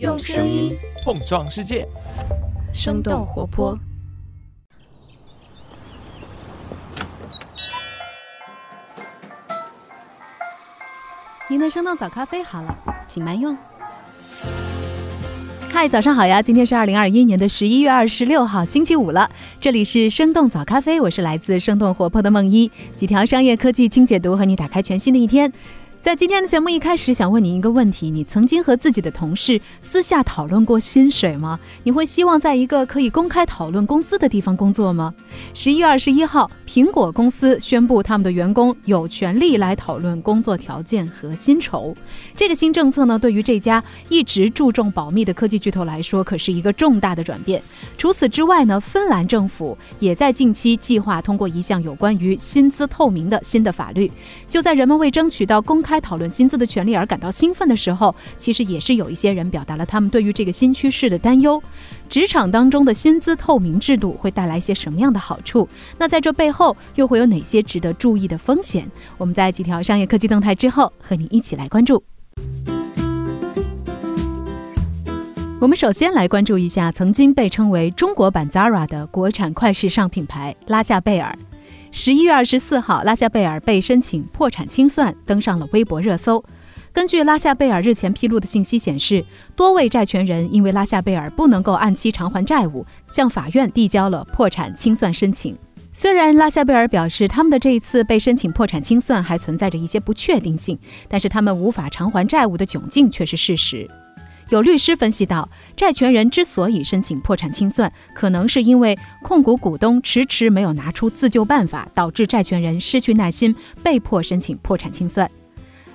用声音碰撞世界，生动活泼。您的生动早咖啡好了，请慢用。嗨，早上好呀！今天是二零二一年的十一月二十六号，星期五了。这里是生动早咖啡，我是来自生动活泼的梦一，几条商业科技轻解读，和你打开全新的一天。在今天的节目一开始，想问你一个问题：你曾经和自己的同事私下讨论过薪水吗？你会希望在一个可以公开讨论工资的地方工作吗？十一月二十一号，苹果公司宣布他们的员工有权利来讨论工作条件和薪酬。这个新政策呢，对于这家一直注重保密的科技巨头来说，可是一个重大的转变。除此之外呢，芬兰政府也在近期计划通过一项有关于薪资透明的新的法律。就在人们为争取到公开。开讨论薪资的权利而感到兴奋的时候，其实也是有一些人表达了他们对于这个新趋势的担忧。职场当中的薪资透明制度会带来一些什么样的好处？那在这背后又会有哪些值得注意的风险？我们在几条商业科技动态之后，和你一起来关注。我们首先来关注一下曾经被称为中国版 Zara 的国产快时尚品牌拉夏贝尔。十一月二十四号，拉夏贝尔被申请破产清算，登上了微博热搜。根据拉夏贝尔日前披露的信息显示，多位债权人因为拉夏贝尔不能够按期偿还债务，向法院递交了破产清算申请。虽然拉夏贝尔表示他们的这一次被申请破产清算还存在着一些不确定性，但是他们无法偿还债务的窘境却是事实。有律师分析到，债权人之所以申请破产清算，可能是因为控股股东迟迟没有拿出自救办法，导致债权人失去耐心，被迫申请破产清算。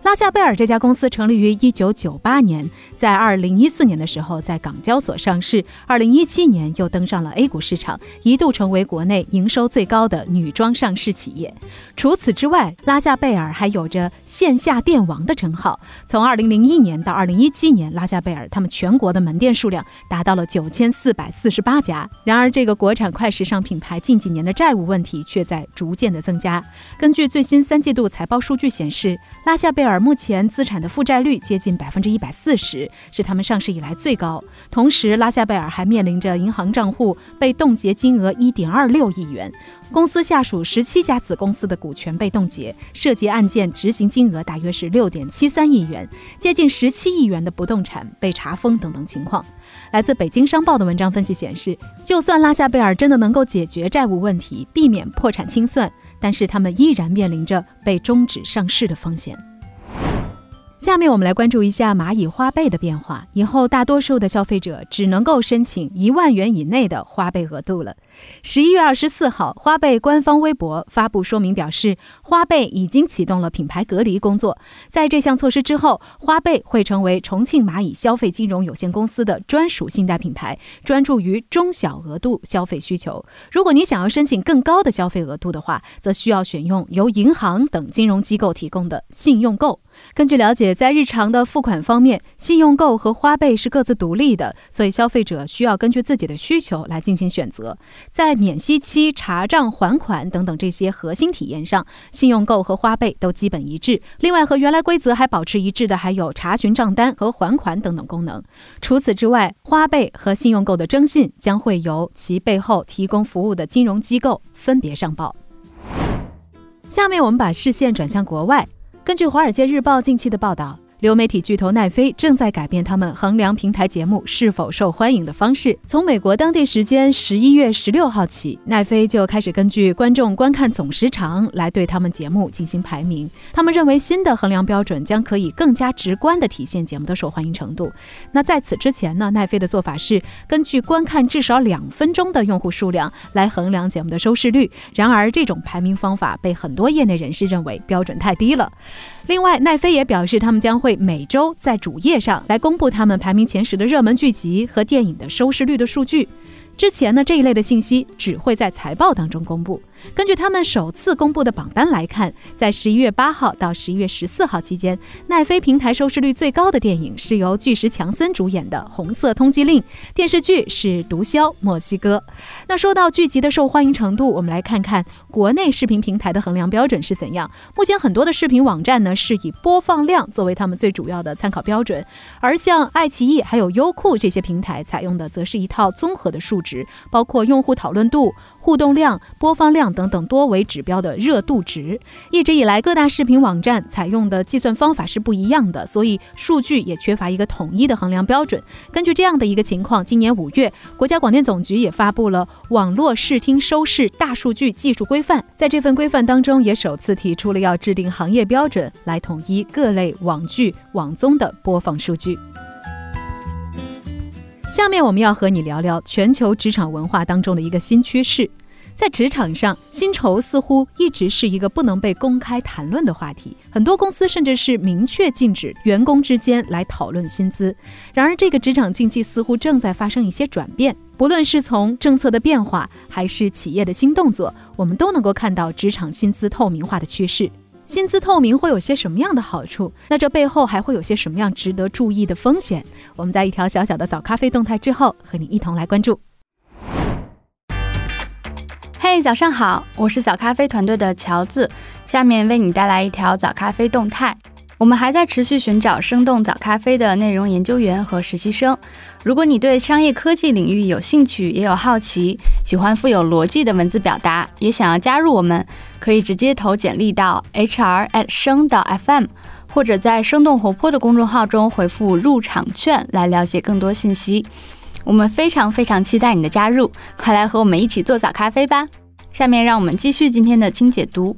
拉夏贝尔这家公司成立于一九九八年，在二零一四年的时候在港交所上市，二零一七年又登上了 A 股市场，一度成为国内营收最高的女装上市企业。除此之外，拉夏贝尔还有着线下店王的称号。从二零零一年到二零一七年，拉夏贝尔他们全国的门店数量达到了九千四百四十八家。然而，这个国产快时尚品牌近几年的债务问题却在逐渐的增加。根据最新三季度财报数据显示，拉夏贝尔。目前资产的负债率接近百分之一百四十，是他们上市以来最高。同时，拉夏贝尔还面临着银行账户被冻结金额一点二六亿元，公司下属十七家子公司的股权被冻结，涉及案件执行金额大约是六点七三亿元，接近十七亿元的不动产被查封等等情况。来自北京商报的文章分析显示，就算拉夏贝尔真的能够解决债务问题，避免破产清算，但是他们依然面临着被终止上市的风险。下面我们来关注一下蚂蚁花呗的变化。以后大多数的消费者只能够申请一万元以内的花呗额度了。十一月二十四号，花呗官方微博发布说明表示，花呗已经启动了品牌隔离工作。在这项措施之后，花呗会成为重庆蚂蚁消费金融有限公司的专属信贷品牌，专注于中小额度消费需求。如果你想要申请更高的消费额度的话，则需要选用由银行等金融机构提供的信用购。根据了解，在日常的付款方面，信用购和花呗是各自独立的，所以消费者需要根据自己的需求来进行选择。在免息期、查账、还款等等这些核心体验上，信用购和花呗都基本一致。另外，和原来规则还保持一致的，还有查询账单和还款等等功能。除此之外，花呗和信用购的征信将会由其背后提供服务的金融机构分别上报。下面我们把视线转向国外。根据《华尔街日报》近期的报道。流媒体巨头奈飞正在改变他们衡量平台节目是否受欢迎的方式。从美国当地时间十一月十六号起，奈飞就开始根据观众观看总时长来对他们节目进行排名。他们认为新的衡量标准将可以更加直观地体现节目的受欢迎程度。那在此之前呢，奈飞的做法是根据观看至少两分钟的用户数量来衡量节目的收视率。然而，这种排名方法被很多业内人士认为标准太低了。另外，奈飞也表示，他们将会会每周在主页上来公布他们排名前十的热门剧集和电影的收视率的数据。之前呢，这一类的信息只会在财报当中公布。根据他们首次公布的榜单来看，在十一月八号到十一月十四号期间，奈飞平台收视率最高的电影是由巨石强森主演的《红色通缉令》，电视剧是《毒枭墨西哥》。那说到剧集的受欢迎程度，我们来看看国内视频平台的衡量标准是怎样。目前很多的视频网站呢是以播放量作为他们最主要的参考标准，而像爱奇艺还有优酷这些平台采用的则是一套综合的数值，包括用户讨论度。互动量、播放量等等多维指标的热度值，一直以来各大视频网站采用的计算方法是不一样的，所以数据也缺乏一个统一的衡量标准。根据这样的一个情况，今年五月，国家广电总局也发布了《网络视听收视大数据技术规范》。在这份规范当中，也首次提出了要制定行业标准，来统一各类网剧、网综的播放数据。下面我们要和你聊聊全球职场文化当中的一个新趋势，在职场上，薪酬似乎一直是一个不能被公开谈论的话题。很多公司甚至是明确禁止员工之间来讨论薪资。然而，这个职场竞技似乎正在发生一些转变。不论是从政策的变化，还是企业的新动作，我们都能够看到职场薪资透明化的趋势。薪资透明会有些什么样的好处？那这背后还会有些什么样值得注意的风险？我们在一条小小的早咖啡动态之后，和你一同来关注。嘿，早上好，我是早咖啡团队的乔子，下面为你带来一条早咖啡动态。我们还在持续寻找生动早咖啡的内容研究员和实习生。如果你对商业科技领域有兴趣，也有好奇，喜欢富有逻辑的文字表达，也想要加入我们，可以直接投简历到 hr at 生到 fm，或者在生动活泼的公众号中回复入场券来了解更多信息。我们非常非常期待你的加入，快来和我们一起做早咖啡吧！下面让我们继续今天的轻解读。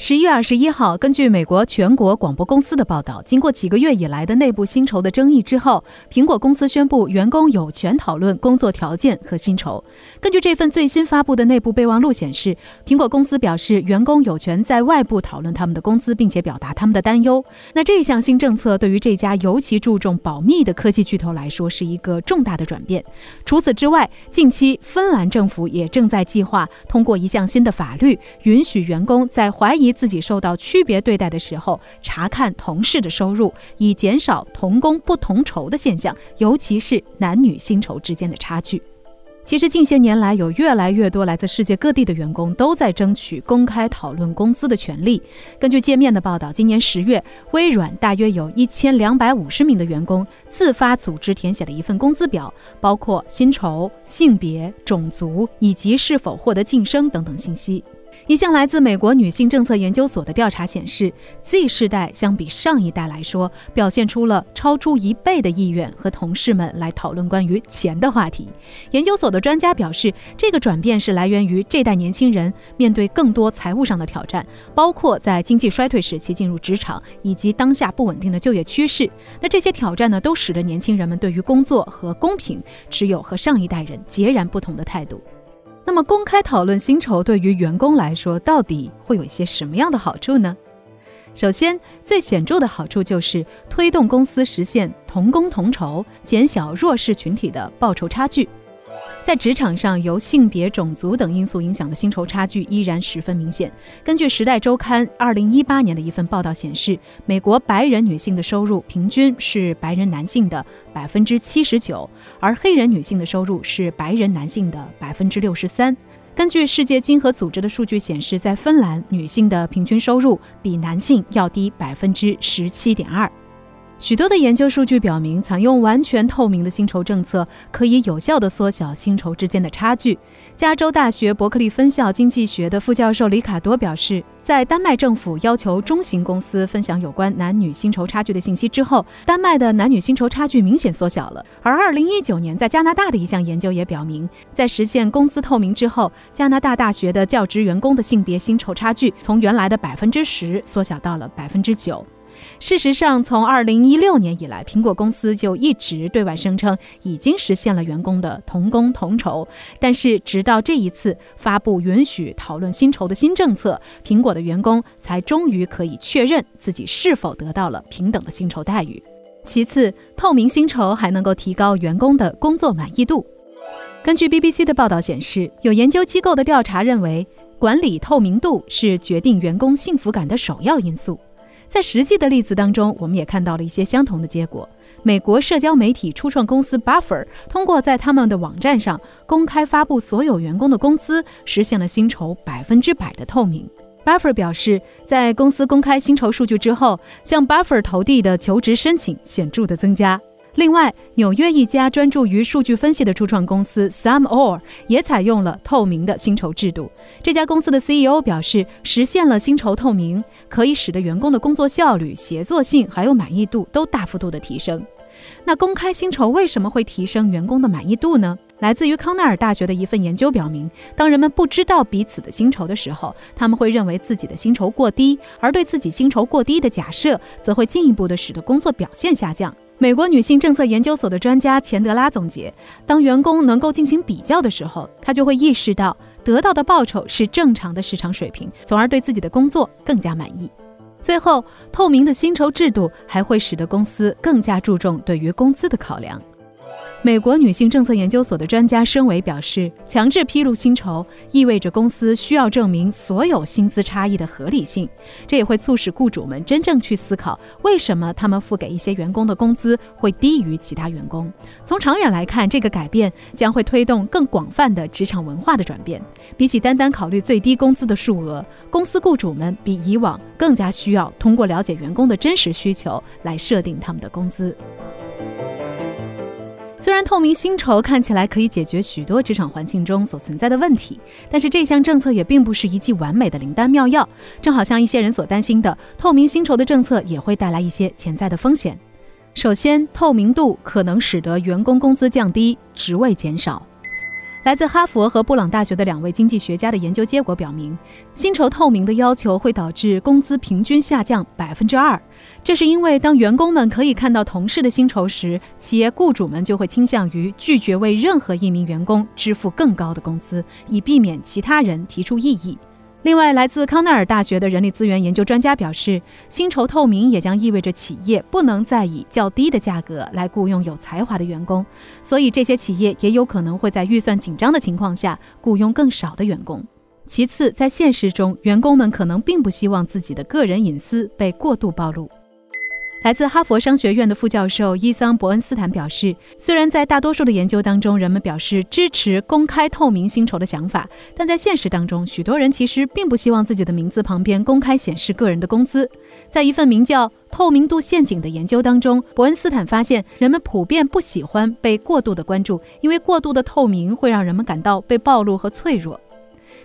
十一月二十一号，根据美国全国广播公司的报道，经过几个月以来的内部薪酬的争议之后，苹果公司宣布员工有权讨论工作条件和薪酬。根据这份最新发布的内部备忘录显示，苹果公司表示，员工有权在外部讨论他们的工资，并且表达他们的担忧。那这项新政策对于这家尤其注重保密的科技巨头来说，是一个重大的转变。除此之外，近期芬兰政府也正在计划通过一项新的法律，允许员工在怀疑自己受到区别对待的时候，查看同事的收入，以减少同工不同酬的现象，尤其是男女薪酬之间的差距。其实近些年来，有越来越多来自世界各地的员工都在争取公开讨论工资的权利。根据界面的报道，今年十月，微软大约有一千两百五十名的员工自发组织填写了一份工资表，包括薪酬、性别、种族以及是否获得晋升等等信息。一项来自美国女性政策研究所的调查显示，Z 世代相比上一代来说，表现出了超出一倍的意愿和同事们来讨论关于钱的话题。研究所的专家表示，这个转变是来源于这代年轻人面对更多财务上的挑战，包括在经济衰退时期进入职场，以及当下不稳定的就业趋势。那这些挑战呢，都使得年轻人们对于工作和公平持有和上一代人截然不同的态度。那么，公开讨论薪酬对于员工来说，到底会有一些什么样的好处呢？首先，最显著的好处就是推动公司实现同工同酬，减小弱势群体的报酬差距。在职场上，由性别、种族等因素影响的薪酬差距依然十分明显。根据《时代周刊》二零一八年的一份报道显示，美国白人女性的收入平均是白人男性的百分之七十九，而黑人女性的收入是白人男性的百分之六十三。根据世界经合组织的数据显示，在芬兰，女性的平均收入比男性要低百分之十七点二。许多的研究数据表明，采用完全透明的薪酬政策可以有效地缩小薪酬之间的差距。加州大学伯克利分校经济学的副教授里卡多表示，在丹麦政府要求中型公司分享有关男女薪酬差距的信息之后，丹麦的男女薪酬差距明显缩小了。而2019年在加拿大的一项研究也表明，在实现工资透明之后，加拿大大学的教职员工的性别薪酬差距从原来的百分之十缩小到了百分之九。事实上，从2016年以来，苹果公司就一直对外声称已经实现了员工的同工同酬。但是，直到这一次发布允许讨论薪酬的新政策，苹果的员工才终于可以确认自己是否得到了平等的薪酬待遇。其次，透明薪酬还能够提高员工的工作满意度。根据 BBC 的报道显示，有研究机构的调查认为，管理透明度是决定员工幸福感的首要因素。在实际的例子当中，我们也看到了一些相同的结果。美国社交媒体初创公司 Buffer 通过在他们的网站上公开发布所有员工的工资，实现了薪酬百分之百的透明。Buffer 表示，在公司公开薪酬数据之后，向 Buffer 投递的求职申请显著的增加。另外，纽约一家专注于数据分析的初创公司 SumOr 也采用了透明的薪酬制度。这家公司的 CEO 表示，实现了薪酬透明，可以使得员工的工作效率、协作性还有满意度都大幅度的提升。那公开薪酬为什么会提升员工的满意度呢？来自于康奈尔大学的一份研究表明，当人们不知道彼此的薪酬的时候，他们会认为自己的薪酬过低，而对自己薪酬过低的假设，则会进一步的使得工作表现下降。美国女性政策研究所的专家钱德拉总结：当员工能够进行比较的时候，他就会意识到得到的报酬是正常的市场水平，从而对自己的工作更加满意。最后，透明的薪酬制度还会使得公司更加注重对于工资的考量。美国女性政策研究所的专家申维表示，强制披露薪酬意味着公司需要证明所有薪资差异的合理性，这也会促使雇主们真正去思考为什么他们付给一些员工的工资会低于其他员工。从长远来看，这个改变将会推动更广泛的职场文化的转变。比起单单考虑最低工资的数额，公司雇主们比以往更加需要通过了解员工的真实需求来设定他们的工资。虽然透明薪酬看起来可以解决许多职场环境中所存在的问题，但是这项政策也并不是一剂完美的灵丹妙药。正好像一些人所担心的，透明薪酬的政策也会带来一些潜在的风险。首先，透明度可能使得员工工资降低，职位减少。来自哈佛和布朗大学的两位经济学家的研究结果表明，薪酬透明的要求会导致工资平均下降百分之二。这是因为当员工们可以看到同事的薪酬时，企业雇主们就会倾向于拒绝为任何一名员工支付更高的工资，以避免其他人提出异议。另外，来自康奈尔大学的人力资源研究专家表示，薪酬透明也将意味着企业不能再以较低的价格来雇佣有才华的员工，所以这些企业也有可能会在预算紧张的情况下雇佣更少的员工。其次，在现实中，员工们可能并不希望自己的个人隐私被过度暴露。来自哈佛商学院的副教授伊桑伯恩斯坦表示，虽然在大多数的研究当中，人们表示支持公开透明薪酬的想法，但在现实当中，许多人其实并不希望自己的名字旁边公开显示个人的工资。在一份名叫《透明度陷阱》的研究当中，伯恩斯坦发现，人们普遍不喜欢被过度的关注，因为过度的透明会让人们感到被暴露和脆弱。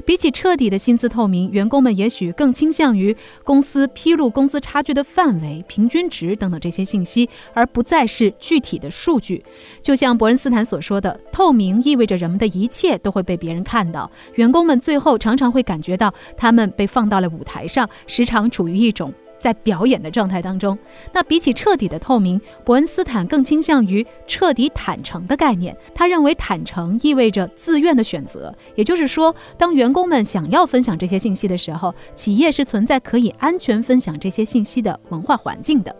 比起彻底的薪资透明，员工们也许更倾向于公司披露工资差距的范围、平均值等等这些信息，而不再是具体的数据。就像伯恩斯坦所说的，透明意味着人们的一切都会被别人看到。员工们最后常常会感觉到他们被放到了舞台上，时常处于一种。在表演的状态当中，那比起彻底的透明，伯恩斯坦更倾向于彻底坦诚的概念。他认为坦诚意味着自愿的选择，也就是说，当员工们想要分享这些信息的时候，企业是存在可以安全分享这些信息的文化环境的。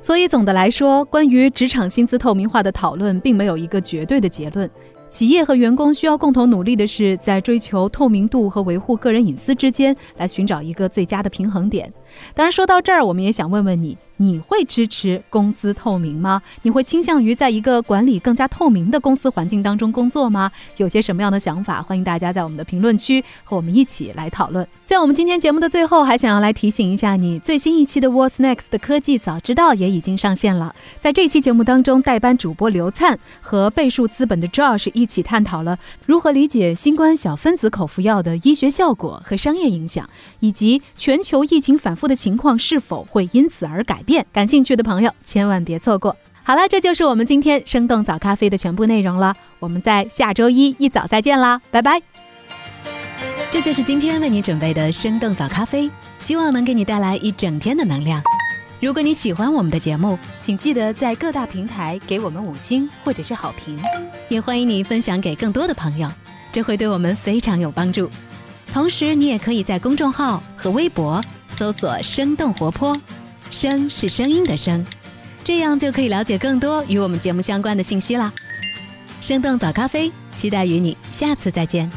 所以，总的来说，关于职场薪资透明化的讨论，并没有一个绝对的结论。企业和员工需要共同努力的是，在追求透明度和维护个人隐私之间，来寻找一个最佳的平衡点。当然，说到这儿，我们也想问问你。你会支持工资透明吗？你会倾向于在一个管理更加透明的公司环境当中工作吗？有些什么样的想法？欢迎大家在我们的评论区和我们一起来讨论。在我们今天节目的最后，还想要来提醒一下你，最新一期的 What's Next 的科技早知道也已经上线了。在这期节目当中，代班主播刘灿和倍数资本的 Josh 一起探讨了如何理解新冠小分子口服药的医学效果和商业影响，以及全球疫情反复的情况是否会因此而改变。感兴趣的朋友千万别错过。好了，这就是我们今天生动早咖啡的全部内容了。我们在下周一一早再见啦，拜拜。这就是今天为你准备的生动早咖啡，希望能给你带来一整天的能量。如果你喜欢我们的节目，请记得在各大平台给我们五星或者是好评，也欢迎你分享给更多的朋友，这会对我们非常有帮助。同时，你也可以在公众号和微博搜索“生动活泼”。声是声音的声，这样就可以了解更多与我们节目相关的信息啦。生动早咖啡，期待与你下次再见。